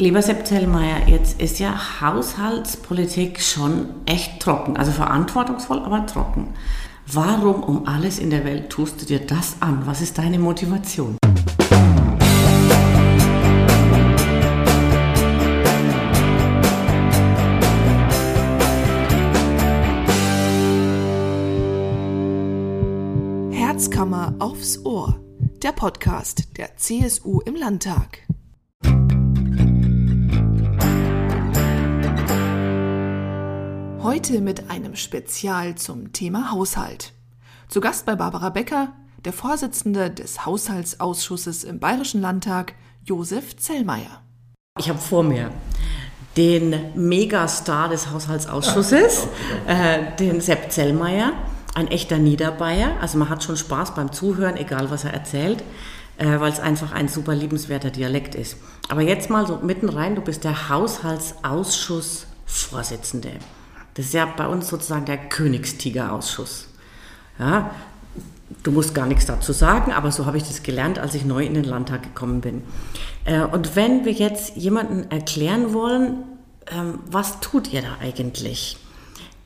Lieber Sepp Zellmeier, jetzt ist ja Haushaltspolitik schon echt trocken, also verantwortungsvoll, aber trocken. Warum um alles in der Welt tust du dir das an? Was ist deine Motivation? Herzkammer aufs Ohr, der Podcast der CSU im Landtag. Heute mit einem Spezial zum Thema Haushalt. Zu Gast bei Barbara Becker, der Vorsitzende des Haushaltsausschusses im Bayerischen Landtag, Josef Zellmeier. Ich habe vor mir den Megastar des Haushaltsausschusses, äh, den Sepp Zellmeier ein echter Niederbayer. Also man hat schon Spaß beim Zuhören, egal was er erzählt, äh, weil es einfach ein super liebenswerter Dialekt ist. Aber jetzt mal so mitten rein, du bist der Haushaltsausschussvorsitzende. Das ist ja bei uns sozusagen der Königstigerausschuss. Ja, du musst gar nichts dazu sagen, aber so habe ich das gelernt, als ich neu in den Landtag gekommen bin. Äh, und wenn wir jetzt jemanden erklären wollen, ähm, was tut ihr da eigentlich,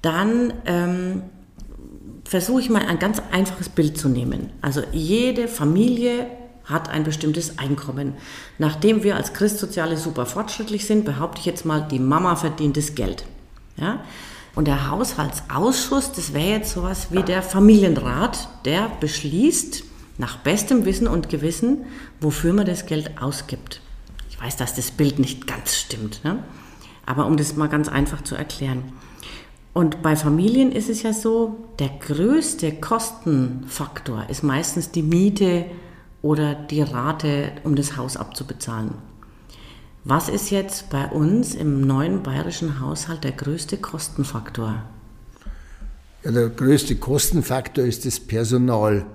dann ähm, versuche ich mal ein ganz einfaches Bild zu nehmen. Also jede Familie hat ein bestimmtes Einkommen. Nachdem wir als Christsoziale super fortschrittlich sind, behaupte ich jetzt mal, die Mama verdient das Geld. Ja? Und der Haushaltsausschuss, das wäre jetzt sowas wie der Familienrat, der beschließt nach bestem Wissen und Gewissen, wofür man das Geld ausgibt. Ich weiß, dass das Bild nicht ganz stimmt, ne? aber um das mal ganz einfach zu erklären. Und bei Familien ist es ja so, der größte Kostenfaktor ist meistens die Miete oder die Rate, um das Haus abzubezahlen. Was ist jetzt bei uns im neuen bayerischen Haushalt der größte Kostenfaktor? Ja, der größte Kostenfaktor ist das Personal.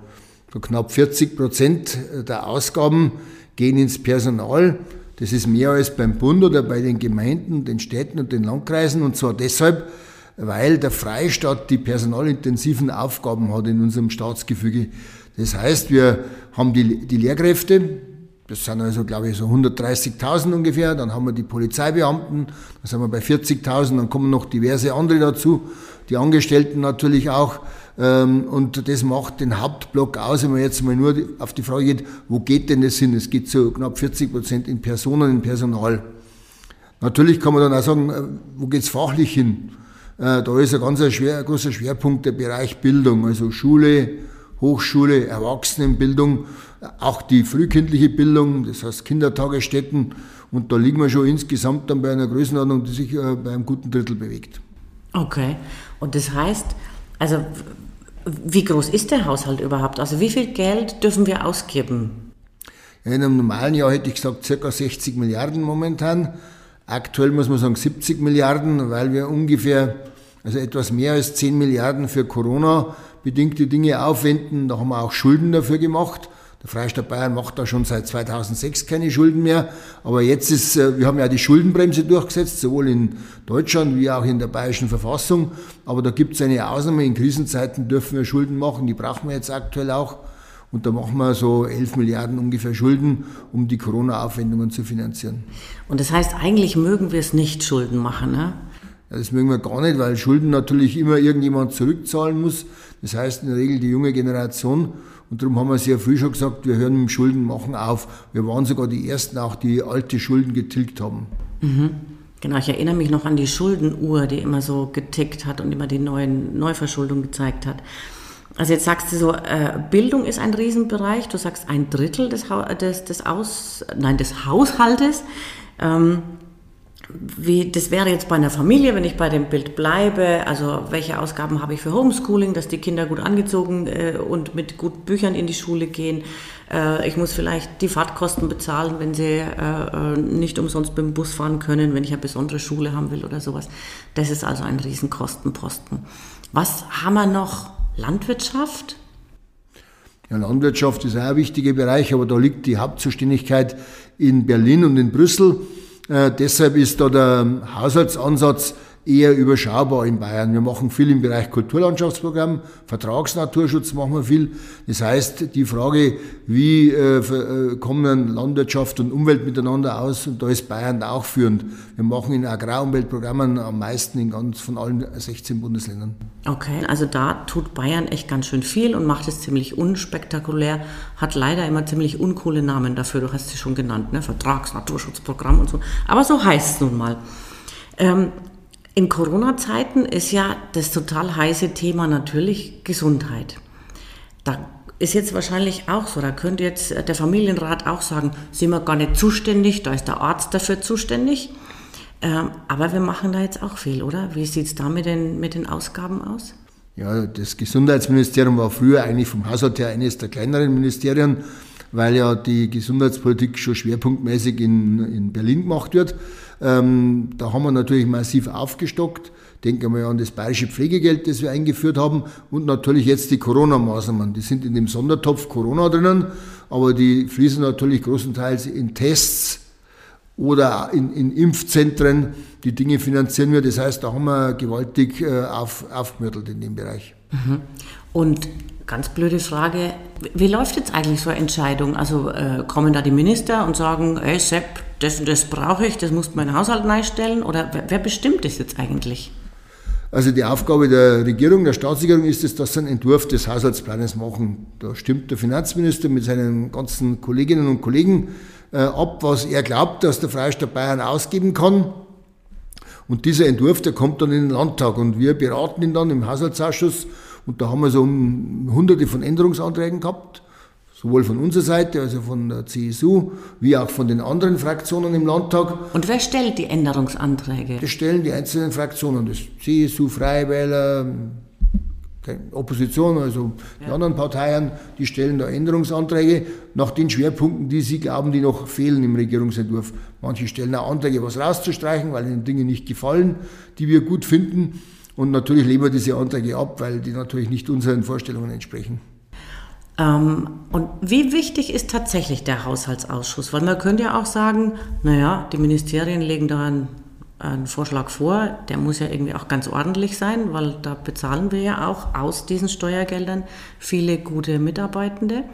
So knapp 40 Prozent der Ausgaben gehen ins Personal. Das ist mehr als beim Bund oder bei den Gemeinden, den Städten und den Landkreisen. Und zwar deshalb, weil der Freistaat die personalintensiven Aufgaben hat in unserem Staatsgefüge. Das heißt, wir haben die, die Lehrkräfte, das sind also, glaube ich, so 130.000 ungefähr. Dann haben wir die Polizeibeamten, dann sind wir bei 40.000, dann kommen noch diverse andere dazu, die Angestellten natürlich auch. Ähm, und das macht den Hauptblock aus, wenn man jetzt mal nur auf die Frage geht, wo geht denn das hin? Es geht so knapp 40 Prozent in Personen, in Personal. Natürlich kann man dann auch sagen, äh, wo geht's fachlich hin? Äh, da ist ein ganz schwer, großer Schwerpunkt der Bereich Bildung, also Schule, Hochschule, Erwachsenenbildung, auch die frühkindliche Bildung, das heißt Kindertagesstätten. Und da liegen wir schon insgesamt dann bei einer Größenordnung, die sich äh, bei einem guten Drittel bewegt. Okay. Und das heißt, also wie groß ist der Haushalt überhaupt? Also wie viel Geld dürfen wir ausgeben? In einem normalen Jahr hätte ich gesagt ca. 60 Milliarden momentan. Aktuell muss man sagen 70 Milliarden, weil wir ungefähr, also etwas mehr als 10 Milliarden für Corona-bedingte Dinge aufwenden. Da haben wir auch Schulden dafür gemacht. Der Freistaat Bayern macht da schon seit 2006 keine Schulden mehr. Aber jetzt ist, äh, wir haben ja die Schuldenbremse durchgesetzt, sowohl in Deutschland wie auch in der bayerischen Verfassung. Aber da gibt es eine Ausnahme. In Krisenzeiten dürfen wir Schulden machen. Die brauchen wir jetzt aktuell auch. Und da machen wir so 11 Milliarden ungefähr Schulden, um die Corona-Aufwendungen zu finanzieren. Und das heißt, eigentlich mögen wir es nicht Schulden machen, ne? Das mögen wir gar nicht, weil Schulden natürlich immer irgendjemand zurückzahlen muss. Das heißt in der Regel die junge Generation. Und darum haben wir sehr früh schon gesagt, wir hören mit dem Schuldenmachen auf. Wir waren sogar die Ersten auch, die alte Schulden getilgt haben. Mhm. Genau, ich erinnere mich noch an die Schuldenuhr, die immer so getickt hat und immer die neuen Neuverschuldung gezeigt hat. Also jetzt sagst du so, äh, Bildung ist ein Riesenbereich. Du sagst ein Drittel des, des, des, Aus, nein, des Haushaltes. Ähm, wie, das wäre jetzt bei einer Familie, wenn ich bei dem Bild bleibe. Also welche Ausgaben habe ich für Homeschooling, dass die Kinder gut angezogen äh, und mit guten Büchern in die Schule gehen. Äh, ich muss vielleicht die Fahrtkosten bezahlen, wenn sie äh, äh nicht umsonst mit dem Bus fahren können, wenn ich eine besondere Schule haben will oder sowas. Das ist also ein Riesenkostenposten. Was haben wir noch? Landwirtschaft? Ja, Landwirtschaft ist ein wichtiger Bereich, aber da liegt die Hauptzuständigkeit in Berlin und in Brüssel. Äh, deshalb ist da der Haushaltsansatz eher überschaubar in Bayern. Wir machen viel im Bereich Kulturlandschaftsprogramm, Vertragsnaturschutz machen wir viel. Das heißt, die Frage, wie äh, äh, kommen Landwirtschaft und Umwelt miteinander aus, und da ist Bayern auch führend. Wir machen in Agrarumweltprogrammen am meisten in ganz von allen 16 Bundesländern. Okay, also da tut Bayern echt ganz schön viel und macht es ziemlich unspektakulär, hat leider immer ziemlich uncoole Namen dafür, du hast sie schon genannt, ne? Vertragsnaturschutzprogramm und so. Aber so heißt es nun mal. Ähm, in Corona-Zeiten ist ja das total heiße Thema natürlich Gesundheit. Da ist jetzt wahrscheinlich auch so, da könnte jetzt der Familienrat auch sagen, sind wir gar nicht zuständig, da ist der Arzt dafür zuständig. Ähm, aber wir machen da jetzt auch viel, oder? Wie sieht es da mit den, mit den Ausgaben aus? Ja, das Gesundheitsministerium war früher eigentlich vom Haushalt her eines der kleineren Ministerien, weil ja die Gesundheitspolitik schon schwerpunktmäßig in, in Berlin gemacht wird. Ähm, da haben wir natürlich massiv aufgestockt. Denken wir an das bayerische Pflegegeld, das wir eingeführt haben und natürlich jetzt die Corona-Maßnahmen. Die sind in dem Sondertopf Corona drinnen, aber die fließen natürlich großenteils in Tests oder in, in Impfzentren. Die Dinge finanzieren wir. Das heißt, da haben wir gewaltig äh, auf, aufgemüttelt in dem Bereich. Mhm. Und Ganz blöde Frage. Wie läuft jetzt eigentlich so eine Entscheidung? Also äh, kommen da die Minister und sagen, ey Sepp, das und das brauche ich, das muss mein Haushalt neu Oder wer, wer, bestimmt das jetzt eigentlich? Also die Aufgabe der Regierung, der Staatsregierung ist es, dass sie einen Entwurf des Haushaltsplanes machen. Da stimmt der Finanzminister mit seinen ganzen Kolleginnen und Kollegen äh, ab, was er glaubt, dass der Freistaat Bayern ausgeben kann. Und dieser Entwurf, der kommt dann in den Landtag und wir beraten ihn dann im Haushaltsausschuss und da haben wir so hunderte von Änderungsanträgen gehabt, sowohl von unserer Seite, also von der CSU, wie auch von den anderen Fraktionen im Landtag. Und wer stellt die Änderungsanträge? Das stellen die einzelnen Fraktionen, das CSU, Freie Wähler, Opposition, also die ja. anderen Parteien, die stellen da Änderungsanträge nach den Schwerpunkten, die sie glauben, die noch fehlen im Regierungsentwurf. Manche stellen auch Anträge, was rauszustreichen, weil ihnen Dinge nicht gefallen, die wir gut finden. Und natürlich lehnen wir diese Anträge ab, weil die natürlich nicht unseren Vorstellungen entsprechen. Ähm, und wie wichtig ist tatsächlich der Haushaltsausschuss? Weil man könnte ja auch sagen, naja, die Ministerien legen da einen, einen Vorschlag vor, der muss ja irgendwie auch ganz ordentlich sein, weil da bezahlen wir ja auch aus diesen Steuergeldern viele gute Mitarbeitende.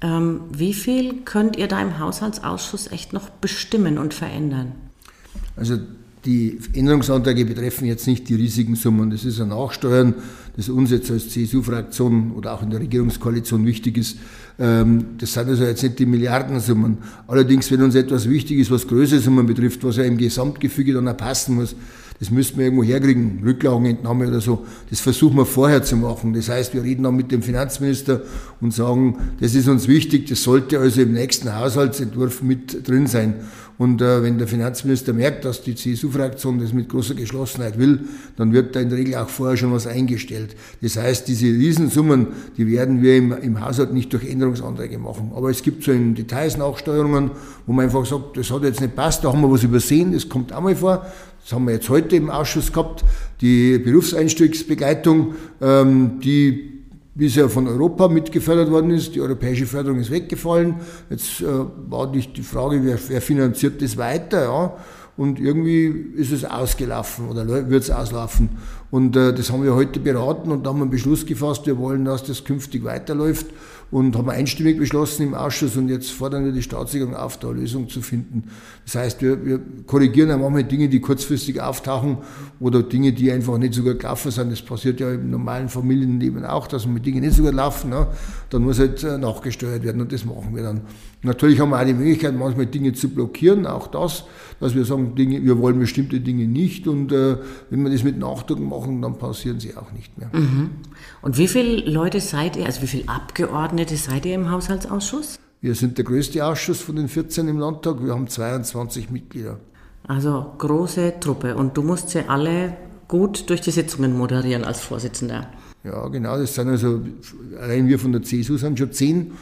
Ähm, wie viel könnt ihr da im Haushaltsausschuss echt noch bestimmen und verändern? Also die Änderungsanträge betreffen jetzt nicht die riesigen Summen. Das ist ein Nachsteuern, das uns jetzt als CSU-Fraktion oder auch in der Regierungskoalition wichtig ist. Ähm, das sind also jetzt nicht die Milliardensummen. Allerdings, wenn uns etwas wichtig ist, was größere Summen betrifft, was ja im Gesamtgefüge dann auch passen muss, das müssten wir irgendwo herkriegen, Rücklagenentnahme oder so. Das versuchen wir vorher zu machen. Das heißt, wir reden dann mit dem Finanzminister und sagen, das ist uns wichtig, das sollte also im nächsten Haushaltsentwurf mit drin sein. Und äh, wenn der Finanzminister merkt, dass die CSU-Fraktion das mit großer Geschlossenheit will, dann wird da in der Regel auch vorher schon was eingestellt. Das heißt, diese Riesensummen, die werden wir im, im Haushalt nicht durch Änderungsanträge machen. Aber es gibt so in Details Nachsteuerungen, wo man einfach sagt, das hat jetzt nicht passt, da haben wir was übersehen, das kommt auch mal vor. Das haben wir jetzt heute im Ausschuss gehabt, die Berufseinstiegsbegleitung, ähm, die bisher von Europa mitgefördert worden ist. Die europäische Förderung ist weggefallen. Jetzt äh, war nicht die Frage, wer, wer finanziert das weiter. Ja? Und irgendwie ist es ausgelaufen oder wird es auslaufen. Und äh, das haben wir heute beraten und da haben einen Beschluss gefasst, wir wollen, dass das künftig weiterläuft und haben einstimmig beschlossen im Ausschuss und jetzt fordern wir die Staatsregierung auf, da eine Lösung zu finden. Das heißt, wir, wir korrigieren auch manchmal Dinge, die kurzfristig auftauchen oder Dinge, die einfach nicht so gut gelaufen sind. Das passiert ja im normalen Familienleben auch, dass man mit Dingen nicht so gut laufen. Ne? Dann muss halt äh, nachgesteuert werden und das machen wir dann. Natürlich haben wir auch die Möglichkeit, manchmal Dinge zu blockieren, auch das, dass wir sagen, Dinge, wir wollen bestimmte Dinge nicht und äh, wenn wir das mit Nachdruck machen, dann passieren sie auch nicht mehr. Mhm. Und wie viele Leute seid ihr, also wie viele Abgeordnete seid ihr im Haushaltsausschuss? Wir sind der größte Ausschuss von den 14 im Landtag, wir haben 22 Mitglieder. Also große Truppe und du musst sie alle gut durch die Sitzungen moderieren als Vorsitzender. Ja, genau, das sind also, allein wir von der CSU sind schon zehn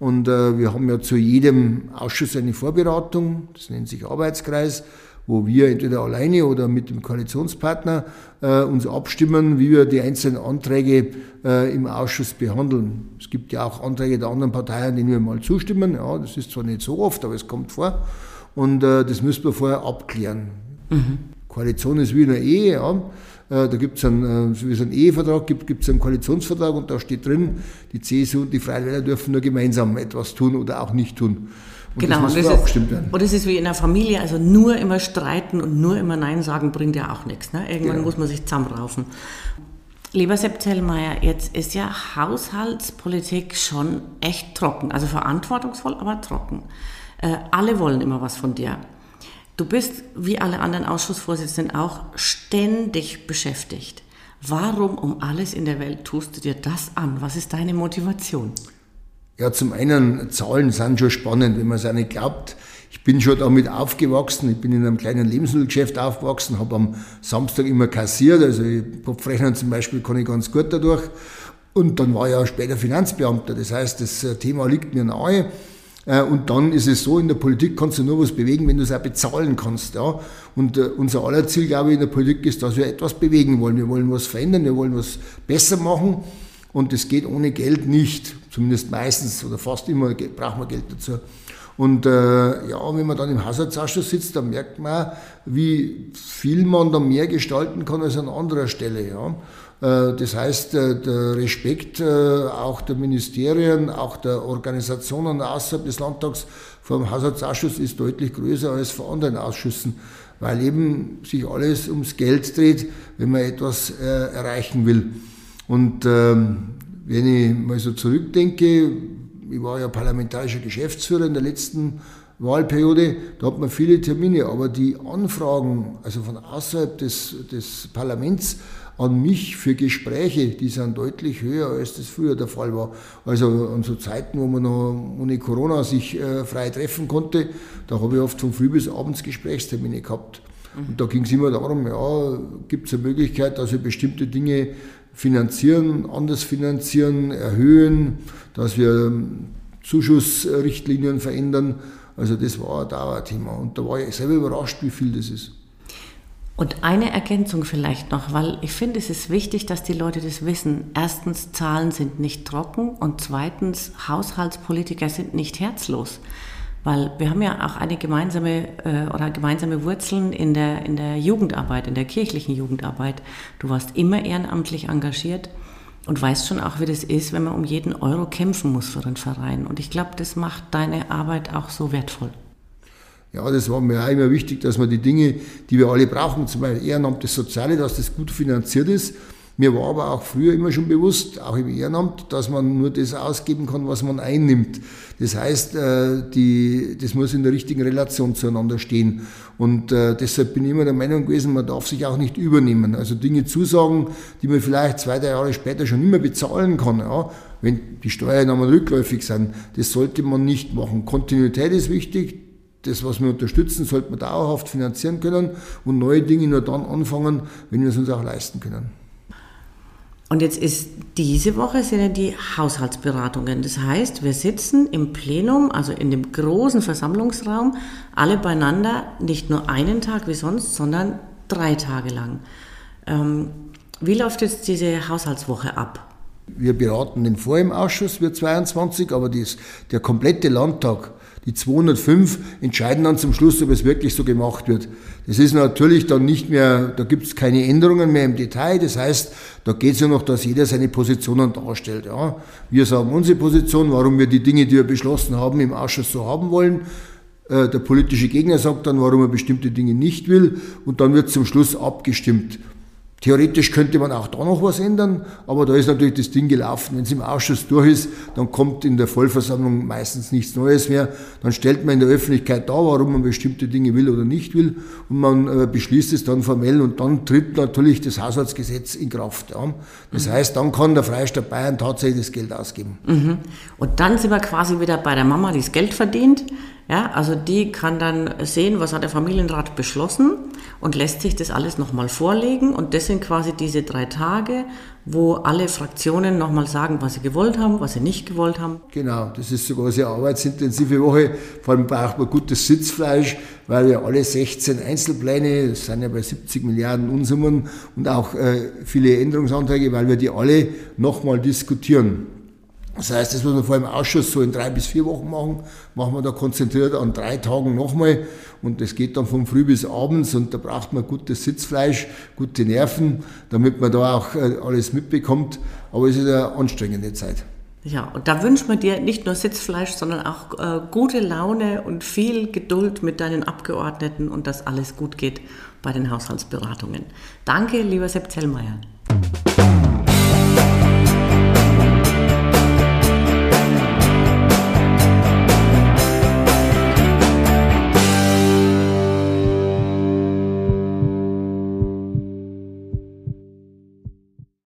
und äh, wir haben ja zu jedem Ausschuss eine Vorberatung, das nennt sich Arbeitskreis, wo wir entweder alleine oder mit dem Koalitionspartner äh, uns abstimmen, wie wir die einzelnen Anträge äh, im Ausschuss behandeln. Es gibt ja auch Anträge der anderen Parteien, denen wir mal zustimmen. Ja, das ist zwar nicht so oft, aber es kommt vor. Und äh, das müssen wir vorher abklären. Mhm. Koalition ist wie eine Ehe, ja. Äh, da gibt es einen, äh, wie so einen Ehevertrag, gibt es einen Koalitionsvertrag und da steht drin, die CSU und die Freien Wähler dürfen nur gemeinsam etwas tun oder auch nicht tun. Und genau, das und das werden. Und es ist wie in der Familie, also nur immer streiten und nur immer Nein sagen bringt ja auch nichts. Ne? Irgendwann genau. muss man sich zusammenraufen. Lieber Sepp Zellmeier, jetzt ist ja Haushaltspolitik schon echt trocken, also verantwortungsvoll, aber trocken. Äh, alle wollen immer was von dir. Du bist, wie alle anderen Ausschussvorsitzenden auch, ständig beschäftigt. Warum um alles in der Welt tust du dir das an? Was ist deine Motivation? Ja, zum einen, Zahlen sind schon spannend, wenn man es auch nicht glaubt. Ich bin schon damit aufgewachsen, ich bin in einem kleinen Lebensmittelgeschäft aufgewachsen, habe am Samstag immer kassiert, also Kopfrechnen zum Beispiel kann ich ganz gut dadurch. Und dann war ich auch später Finanzbeamter, das heißt, das äh, Thema liegt mir nahe. Äh, und dann ist es so, in der Politik kannst du nur was bewegen, wenn du es auch bezahlen kannst. Ja? Und äh, unser aller Ziel, glaube ich, in der Politik ist, dass wir etwas bewegen wollen. Wir wollen was verändern, wir wollen was besser machen. Und das geht ohne Geld nicht. Zumindest meistens oder fast immer braucht man Geld dazu. Und äh, ja, wenn man dann im Haushaltsausschuss sitzt, dann merkt man, wie viel man da mehr gestalten kann als an anderer Stelle. Ja. Äh, das heißt, äh, der Respekt äh, auch der Ministerien, auch der Organisationen außerhalb des Landtags vor dem Haushaltsausschuss ist deutlich größer als vor anderen Ausschüssen, weil eben sich alles ums Geld dreht, wenn man etwas erreichen will. Und ähm, wenn ich mal so zurückdenke, ich war ja parlamentarischer Geschäftsführer in der letzten Wahlperiode, da hat man viele Termine, aber die Anfragen, also von außerhalb des, des Parlaments an mich für Gespräche, die sind deutlich höher, als das früher der Fall war. Also an so Zeiten, wo man noch ohne Corona sich äh, frei treffen konnte, da habe ich oft von früh bis abends Gesprächstermine gehabt. Und da ging es immer darum, ja, gibt es eine Möglichkeit, dass wir bestimmte Dinge finanzieren, anders finanzieren, erhöhen, dass wir Zuschussrichtlinien verändern. Also das war ein Dauerthema. Und da war ich selber überrascht, wie viel das ist. Und eine Ergänzung vielleicht noch, weil ich finde, es ist wichtig, dass die Leute das wissen. Erstens, Zahlen sind nicht trocken und zweitens, Haushaltspolitiker sind nicht herzlos. Weil wir haben ja auch eine gemeinsame äh, oder gemeinsame Wurzeln in der, in der Jugendarbeit, in der kirchlichen Jugendarbeit. Du warst immer ehrenamtlich engagiert und weißt schon auch, wie das ist, wenn man um jeden Euro kämpfen muss für den Verein. Und ich glaube, das macht deine Arbeit auch so wertvoll. Ja, das war mir auch immer wichtig, dass man die Dinge, die wir alle brauchen, zum Beispiel Ehrenamt, das Soziale, dass das gut finanziert ist mir war aber auch früher immer schon bewusst, auch im Ehrenamt, dass man nur das ausgeben kann, was man einnimmt. Das heißt, äh, die, das muss in der richtigen Relation zueinander stehen. Und äh, deshalb bin ich immer der Meinung gewesen, man darf sich auch nicht übernehmen. Also Dinge zusagen, die man vielleicht zwei, drei Jahre später schon mehr bezahlen kann. Ja, wenn die Steuern einmal rückläufig sind, das sollte man nicht machen. Kontinuität ist wichtig, das, was wir unterstützen, sollte man dauerhaft finanzieren können und neue Dinge nur dann anfangen, wenn wir es uns auch leisten können. Und jetzt ist diese Woche sind ja die Haushaltsberatungen. Das heißt, wir sitzen im Plenum, also in dem großen Versammlungsraum, alle beieinander, nicht nur einen Tag wie sonst, sondern drei Tage lang. Ähm, wie läuft jetzt diese Haushaltswoche ab? Wir beraten den vor im Ausschuss, wir 22, aber dies, der komplette Landtag die 205 entscheiden dann zum Schluss, ob es wirklich so gemacht wird. Das ist natürlich dann nicht mehr, da gibt es keine Änderungen mehr im Detail. Das heißt, da geht es ja noch, dass jeder seine Positionen darstellt. Ja. Wir sagen unsere Position, warum wir die Dinge, die wir beschlossen haben, im Ausschuss so haben wollen. Äh, der politische Gegner sagt dann, warum er bestimmte Dinge nicht will. Und dann wird zum Schluss abgestimmt. Theoretisch könnte man auch da noch was ändern, aber da ist natürlich das Ding gelaufen. Wenn es im Ausschuss durch ist, dann kommt in der Vollversammlung meistens nichts Neues mehr. Dann stellt man in der Öffentlichkeit dar, warum man bestimmte Dinge will oder nicht will und man äh, beschließt es dann formell und dann tritt natürlich das Haushaltsgesetz in Kraft. Ja. Das mhm. heißt, dann kann der Freistaat Bayern tatsächlich das Geld ausgeben. Mhm. Und dann sind wir quasi wieder bei der Mama, die das Geld verdient. Ja, also die kann dann sehen, was hat der Familienrat beschlossen und lässt sich das alles nochmal vorlegen. Und das sind quasi diese drei Tage, wo alle Fraktionen nochmal sagen, was sie gewollt haben, was sie nicht gewollt haben. Genau, das ist sogar eine sehr arbeitsintensive Woche. Vor allem braucht man gutes Sitzfleisch, weil wir alle 16 Einzelpläne, das sind ja bei 70 Milliarden Unsummen und auch äh, viele Änderungsanträge, weil wir die alle nochmal diskutieren. Das heißt, das, was wir vor dem Ausschuss so in drei bis vier Wochen machen, machen wir da konzentriert an drei Tagen nochmal. Und das geht dann von früh bis abends und da braucht man gutes Sitzfleisch, gute Nerven, damit man da auch äh, alles mitbekommt. Aber es ist eine anstrengende Zeit. Ja, und da wünschen wir dir nicht nur Sitzfleisch, sondern auch äh, gute Laune und viel Geduld mit deinen Abgeordneten und dass alles gut geht bei den Haushaltsberatungen. Danke, lieber Sepp Zellmeier.